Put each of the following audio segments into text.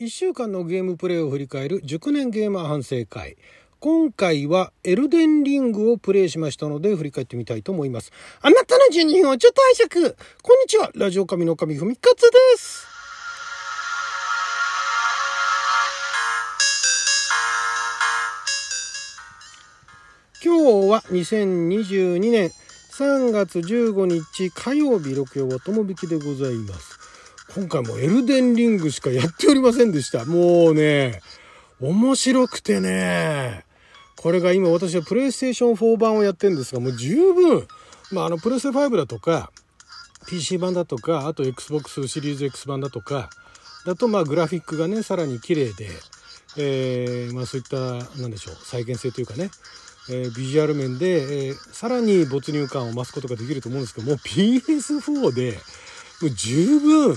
1週間のゲームプレイを振り返る熟年ゲーマー反省会。今回はエルデンリングをプレイしましたので振り返ってみたいと思います。あなたの12分をちょっと拝借こんにちはラジオ神の神ふみかつです今日は2022年3月15日火曜日六曜はともびきでございます。今回もエルデンリングしかやっておりませんでした。もうね、面白くてね、これが今私はプレイステーション4版をやってるんですが、もう十分、まああのプレステ5だとか、PC 版だとか、あと Xbox シリーズ X 版だとか、だとまあグラフィックがね、さらに綺麗で、えー、まあそういった、なんでしょう、再現性というかね、えー、ビジュアル面で、えー、さらに没入感を増すことができると思うんですけども PS4 でもう十分。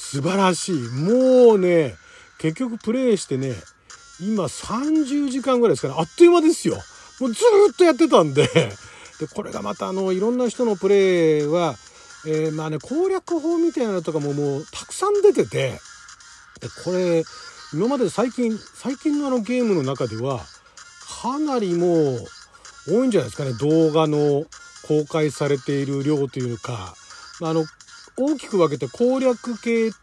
素晴らしい。もうね結局プレイしてね今30時間ぐらいですかね。あっという間ですよ。もうずっとやってたんで。でこれがまたあのいろんな人のプレイは、えー、まあね攻略法みたいなのとかももうたくさん出ててでこれ今まで最近最近のあのゲームの中ではかなりもう多いんじゃないですかね。動画の公開されている量というか、ま、あの大きく分けて攻略系と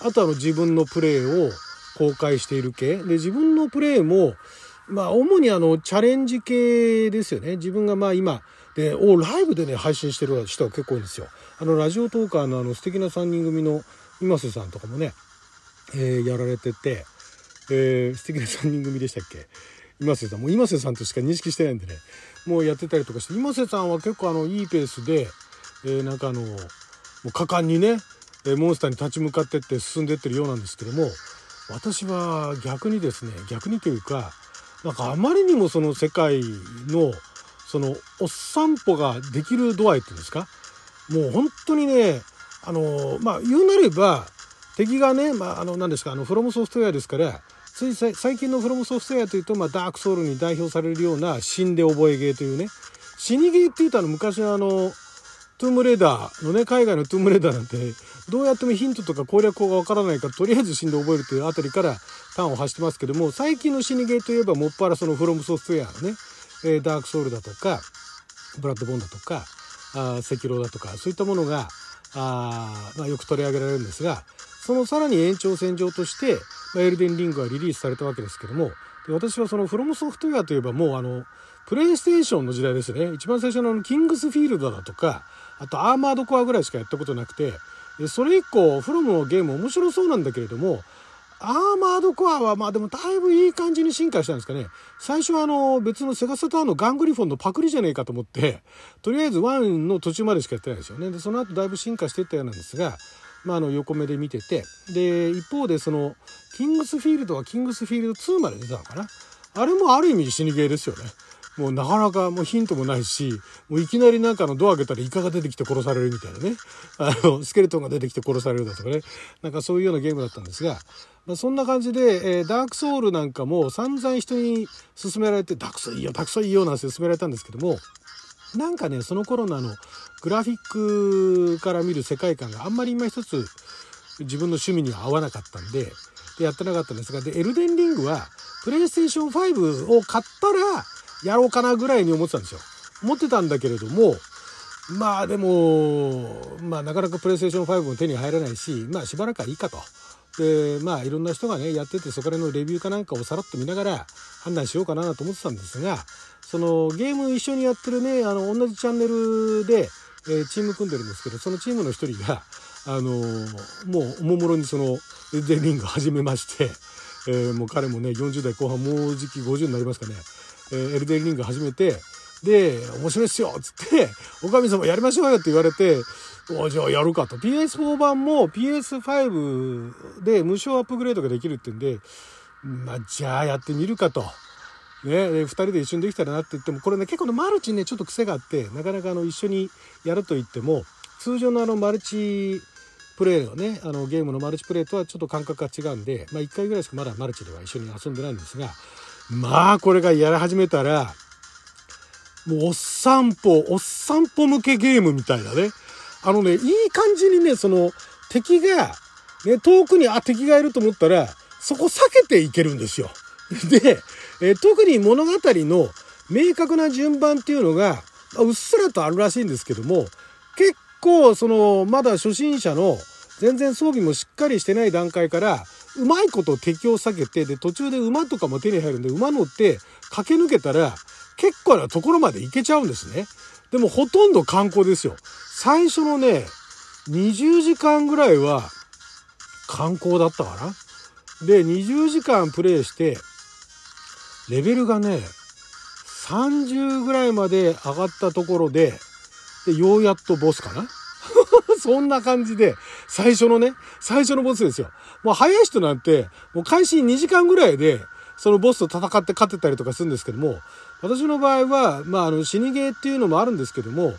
あとあの自分のプレイを公開している系。で自分のプレイもまあ主にあのチャレンジ系ですよね。自分がまあ今でおライブでね配信してる人は結構多いんですよ。あのラジオトーカーのあの素敵な3人組の今瀬さんとかもね、えー、やられてて、えー、素敵な3人組でしたっけ？今瀬さん。もう今瀬さんとしか認識してないんでね。もうやってたりとかして今瀬さんは結構あのいいペースで、えー、なんかあのう果敢にねモンスターに立ち向かってって進んでってるようなんですけども私は逆にですね逆にというかなんかあまりにもその世界のそのおっ散歩ができる度合いっていうんですか？もう本当にねあのまあ言うなれば敵がね、まあ、あの何ですかあのフロムソフトウェアですからつい最近のフロムソフトウェアというと、まあ、ダークソウルに代表されるような死んで覚えゲーというね死にゲーっていうとあの昔のあのトゥームレーダーのね海外のトゥームレーダーなんてどうやってもヒントとか攻略法がわからないからとりあえず死んで覚えるというあたりから端を発してますけども最近の死にゲーといえばもっぱらそのフロムソフトウェアのね、えダークソウルだとかブラッドボンだとかあ赤狼だとかそういったものがあ、まあ、よく取り上げられるんですがそのさらに延長線上としてまエルデンリングがリリースされたわけですけどもで私はそのフロムソフトウェアといえばもうあのプレイステーションの時代ですね。一番最初のあのキングスフィールドだとかあとアーマードコアぐらいしかやったことなくてそれ以降フロムのゲーム面白そうなんだけれどもアーマードコアはまあでもだいぶいい感じに進化したんですかね。最初はあの別のセガサターンのガングリフォンのパクリじゃねえかと思って、とりあえず1の途中までしかやってないですよね。で、その後だいぶ進化していったようなんですが、まあ、あの横目で見ててで一方でそのキングスフィールドはキングスフィールド2まで出たのかなあれもある意味死にゲーですよねもうなかなかもうヒントもないしもういきなりなんかのドア開けたらイカが出てきて殺されるみたいなね。あのスケルトンが出てきて殺されるだとかね。なんかそういうようなゲームだったんですが、まあ、そんな感じで、えー、ダークソウルなんかも散々人に勧められてダークソウいいよダークソウいいよなんて勧められたんですけどもなんかねその頃のあのグラフィックから見る世界観があんまり今一つ自分の趣味には合わなかったんででやってなかったんですがでエルデンリングはプレイステーション5を買ったらやろうかなぐらいに思ってたんですよ。思ってたんだけれどもまあでもまあなかなかプレイステーション5も手に入らないしまあしばらくはいいかと。でまあいろんな人がねやっててそこらのレビューかなんかをさらっと見ながら判断しようかなと思ってたんですがそのゲーム一緒にやってるねあの同じチャンネルで、えー、チーム組んでるんですけどそのチームの一人があのー、もうおもむろにそのデンリング始めまして、えー、もう彼もね40代後半もうじき50になりますかね、えー、エルデンリング始めてで「面白いっすよ」っつって「おかみ様やりましょうよ」って言われておじゃあやるかと PS4 版も PS5 で無償アップグレードができるってんでまあじゃあやってみるかと。ね、2人で一緒にできたらなって言ってもこれね結構のマルチねちょっと癖があってなかなかあの一緒にやると言っても通常のあのマルチプレイのねあのゲームのマルチプレイとはちょっと感覚が違うんで、まあ、1回ぐらいしかまだマルチでは一緒に遊んでないんですがまあこれがやり始めたらもうおっさんぽおっさんぽ向けゲームみたいなねあのねいい感じにねその敵が、ね、遠くにあ敵がいると思ったらそこ避けていけるんですよ。で、え特に物語の明確な順番っていうのが、うっすらとあるらしいんですけども、結構そのまだ初心者の全然装備もしっかりしてない段階からうまいこと敵を避けてで途中で馬とかも手に入るんで馬乗って駆け抜けたら結構なところまで行けちゃうんですね。でもほとんど観光ですよ。最初のね20時間ぐらいは観光だったかな。で20時間プレイしてレベルがね30ぐらいまで上がったところででようやっとボスかな そんな感じで、最初のね、最初のボスですよ。もう早い人なんて、もう開始2時間ぐらいで、そのボスと戦って勝てたりとかするんですけども、私の場合は、まあ、あの、死にゲーっていうのもあるんですけども、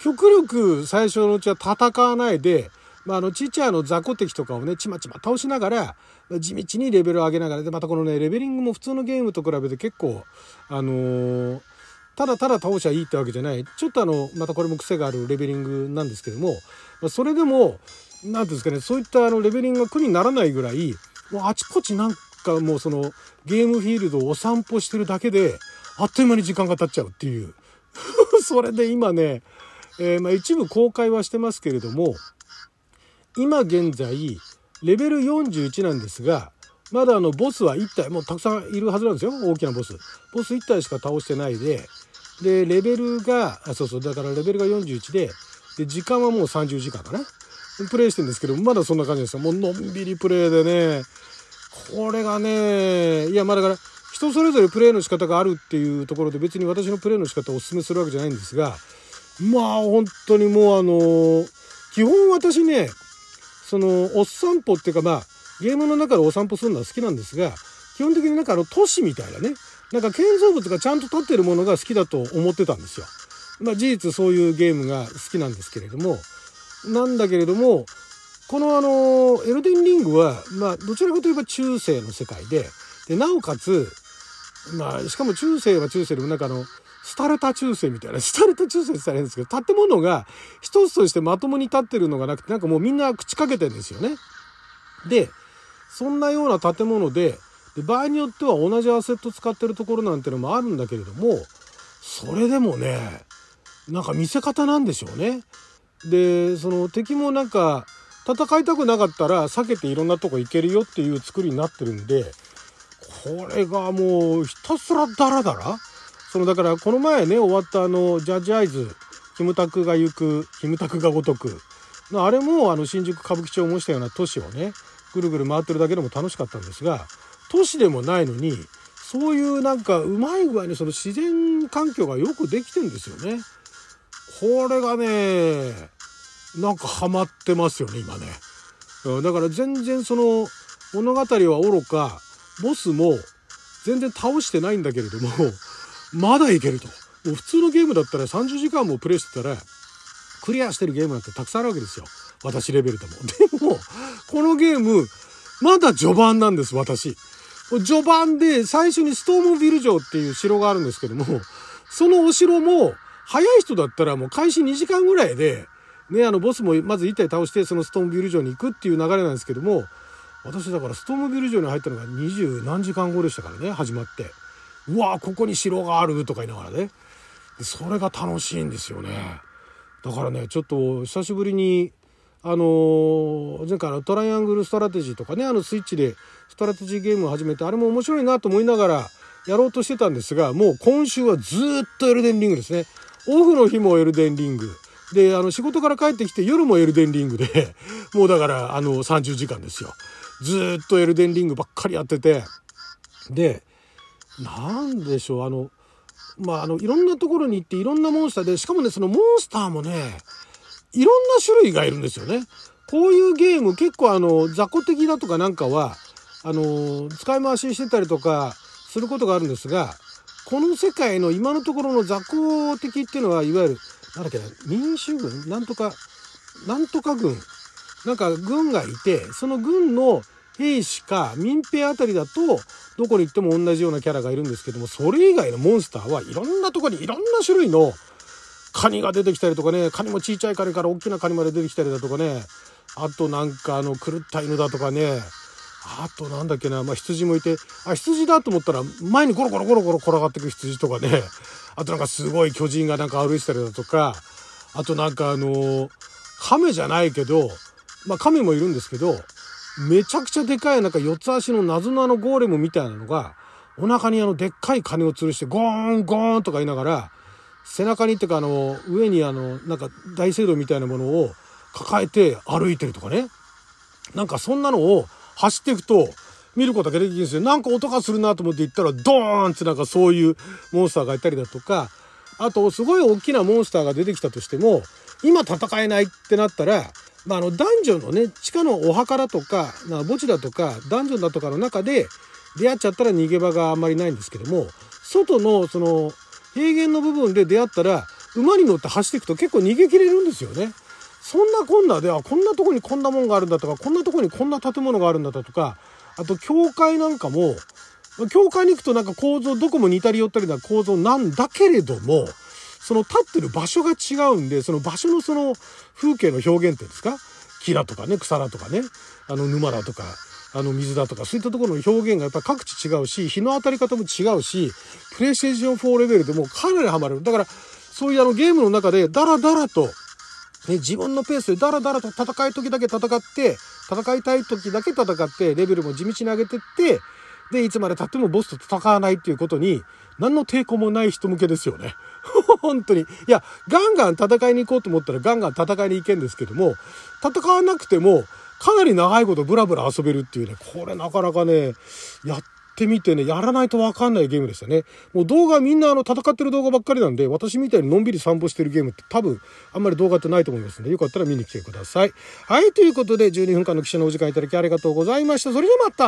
極力最初のうちは戦わないで、まあ、あの、ちっちゃいあの雑魚敵とかをね、ちまちま倒しながら、地道にレベルを上げながら、で、またこのね、レベリングも普通のゲームと比べて結構、あのーただただ倒しゃいいってわけじゃない。ちょっとあのまたこれも癖があるレベリングなんですけどもそれでも何ていうんですかねそういったあのレベリングが苦にならないぐらいもうあちこちなんかもうそのゲームフィールドをお散歩してるだけであっという間に時間が経っちゃうっていう。それで今ね、えー、まあ一部公開はしてますけれども今現在レベル41なんですがまだあのボスは1体もうたくさんいるはずなんですよ。大きなボス。ボス1体しか倒してないででレベルがあそうそうだからレベルが41でで時間はもう30時間かな。プレイしてるんですけどまだそんな感じですよ。もうのんびりプレイでね。これがねいやまあだから人それぞれプレイの仕方があるっていうところで別に私のプレイの仕方をお勧めするわけじゃないんですがまあ本当にもうあの基本私ねそのお散歩っていうかまあゲームの中でお散歩するのは好きなんですが基本的になんかあの都市みたいなねなんか建造物がちゃんと立ってるものが好きだと思ってたんですよ。まあ事実そういうゲームが好きなんですけれどもなんだけれどもこのあのエルデンリングはまあどちらかといえば中世の世界ででなおかつまあしかも中世は中世でもなんかあのスタルタ中世みたいな、スタルタ中世って言ったら変ですけど、建物が一つとしてまともに立ってるのがなくて、なんかもうみんな口かけてんですよね。で、そんなような建物で、で場合によっては同じアセット使ってるところなんてのもあるんだけれどもそれでもねなんか見せ方なんでしょうね。でその敵もなんか戦いたくなかったら避けていろんなとこ行けるよっていう作りになってるんでこれがもうひたすらダラダラそのだからこの前ね終わったあのジャッジアイズキムタクが行くキムタクが如くあれもあの新宿歌舞伎町を模したような都市をねぐるぐる回ってるだけでも楽しかったんですが都市でもないのにそういうなんかうまい具合にその自然環境がよくできてんですよね。これがねなんかハマってますよね今ね。だから全然その物語はおろかボスも全然倒してないんだけれどもまだいけると。もう普通のゲームだったら30時間もプレイしてたらクリアしてるゲームなんてたくさんあるわけですよ。私レベルでも。でも、このゲーム、まだ序盤なんです、私。序盤で最初にストームビル城っていう城があるんですけども、そのお城も、早い人だったらもう開始2時間ぐらいで、ね、あの、ボスもまず1体倒して、そのストームビル城に行くっていう流れなんですけども、私だからストームビル城に入ったのが20何時間後でしたからね、始まって。うわここに城があるとか言いながらね。それが楽しいんですよね。だからね、ちょっと久しぶりに、あの、前回のトライアングルストラテジーとかね、あのスイッチでストラテジーゲームを始めて、あれも面白いなと思いながらやろうとしてたんですが、もう今週はずっとエルデンリングですね。オフの日もエルデンリング。で、あの、仕事から帰ってきて夜もエルデンリングで、もうだから、あの、30時間ですよ。ずっとエルデンリングばっかりやってて。で、なんでしょう、あの、まあ、あの、いろんなところに行っていろんなモンスターで、しかもね、そのモンスターもね、いろんな種類がいるんですよね。こういうゲーム結構あの、雑魚的だとかなんかは、あの、使い回ししてたりとかすることがあるんですが、この世界の今のところの雑魚的っていうのは、いわゆる、なんだっけな、民主軍？なんとか、なんとか軍？なんか軍がいて、その軍の兵士か民兵あたりだと、どこに行っても同じようなキャラがいるんですけども、それ以外のモンスターはいろんなとこにいろんな種類のカニが出てきたりとかね、カニもちいちゃいカニから大きなカニまで出てきたりだとかね、あとなんかあの狂った犬だとかね、あとなんだっけな、まあ、羊もいて、あ、羊だと思ったら前にゴロゴロゴロゴロ転がってく羊とかね、あとなんかすごい巨人がなんか歩いてたりだとか、あとなんかあの亀じゃないけど、まあ亀もいるんですけど、めちゃくちゃでかいなんか四つ足の謎のあのゴーレムみたいなのが、お腹にあのでっかい鐘を吊るしてゴーンゴーンとか言いながら、背中にっていうかあの上にあのなんか大聖堂みたいなものを抱えて歩いてるとかね。なんかそんなのを走っていくと見ることができるんですよ。なんか音がするなと思って行ったらドーンってなんかそういうモンスターがいたりだとか、あとすごい大きなモンスターが出てきたとしても、今戦えないってなったら、まあ、あの、ダンジョンのね、地下のお墓だとか、な墓地だとか、ダンジョンだとかの中で出会っちゃったら逃げ場があんまりないんですけども、外のその平原の部分で出会ったら、馬に乗って走っていくと結構逃げ切れるんですよね。そんなこんなで、あ、こんなとこにこんなもんがあるんだとか、こんなとこにこんな建物があるんだとか、あと教会なんかも、教会に行くとなんか構造、どこも似たり寄ったりな構造なんだけれども、その立ってる場所が違うんで、その場所のその風景の表現っていうんですか？木だとかね、草だとかね、あの沼だとか、あの水だとか、そういったところの表現がやっぱ各地違うし、日の当たり方も違うし、プレイステーション4レベルでもかなりハマる。だから、そういうあのゲームの中でダラダラと、ね、自分のペースでダラダラと戦い時だけ戦って、戦いたい時だけ戦って、レベルも地道に上げてって、で、いつまで経ってもボスと戦わないっていうことに、何の抵抗もない人向けですよね。本当に。いや、ガンガン戦いに行こうと思ったらガンガン戦いに行けんですけども、戦わなくても、かなり長いことブラブラ遊べるっていうね、これなかなかね、やってみてね、やらないとわかんないゲームでしたね。もう動画みんなあの戦ってる動画ばっかりなんで、私みたいにのんびり散歩してるゲームって多分あんまり動画ってないと思いますんで、よかったら見に来てください。はい、ということで12分間の記者のお時間いただきありがとうございました。それではまた